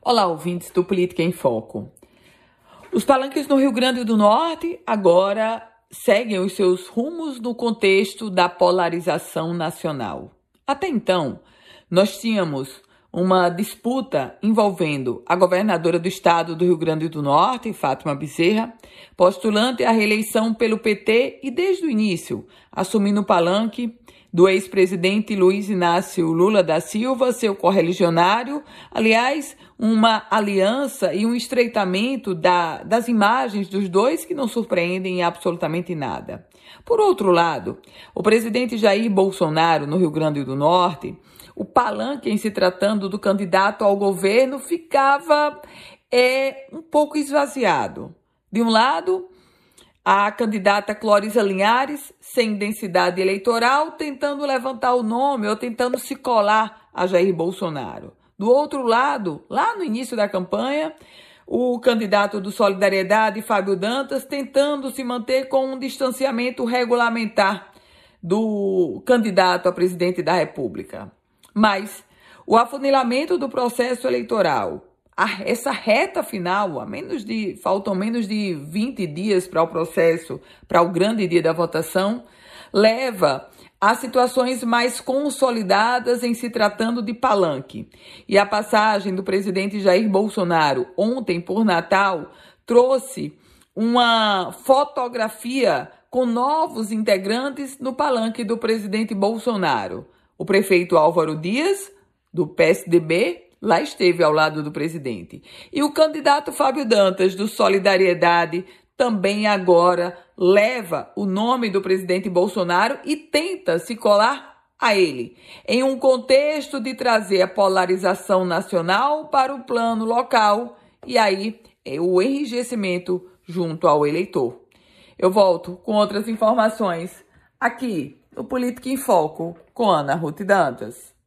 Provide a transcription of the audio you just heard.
Olá, ouvintes do Política em Foco. Os palanques no Rio Grande do Norte agora seguem os seus rumos no contexto da polarização nacional. Até então, nós tínhamos uma disputa envolvendo a governadora do estado do Rio Grande do Norte, Fátima Bezerra, postulante à reeleição pelo PT e desde o início assumindo o palanque do ex-presidente Luiz Inácio Lula da Silva, seu correligionário, aliás, uma aliança e um estreitamento da, das imagens dos dois que não surpreendem absolutamente nada. Por outro lado, o presidente Jair Bolsonaro, no Rio Grande do Norte, o palanque em se tratando do candidato ao governo ficava é, um pouco esvaziado. De um lado, a candidata Clóris Linhares, sem densidade eleitoral, tentando levantar o nome ou tentando se colar a Jair Bolsonaro. Do outro lado, lá no início da campanha, o candidato do Solidariedade, Fábio Dantas, tentando se manter com um distanciamento regulamentar do candidato a presidente da República. Mas o afunilamento do processo eleitoral, a, essa reta final, a menos de faltam menos de 20 dias para o processo, para o grande dia da votação, leva a situações mais consolidadas em se tratando de palanque. E a passagem do presidente Jair Bolsonaro ontem por Natal trouxe uma fotografia com novos integrantes no palanque do presidente Bolsonaro. O prefeito Álvaro Dias, do PSDB, lá esteve ao lado do presidente. E o candidato Fábio Dantas, do Solidariedade, também agora leva o nome do presidente Bolsonaro e tenta se colar a ele, em um contexto de trazer a polarização nacional para o plano local e aí é o enrijecimento junto ao eleitor. Eu volto com outras informações aqui no Política em Foco com Ana Ruth Dantas.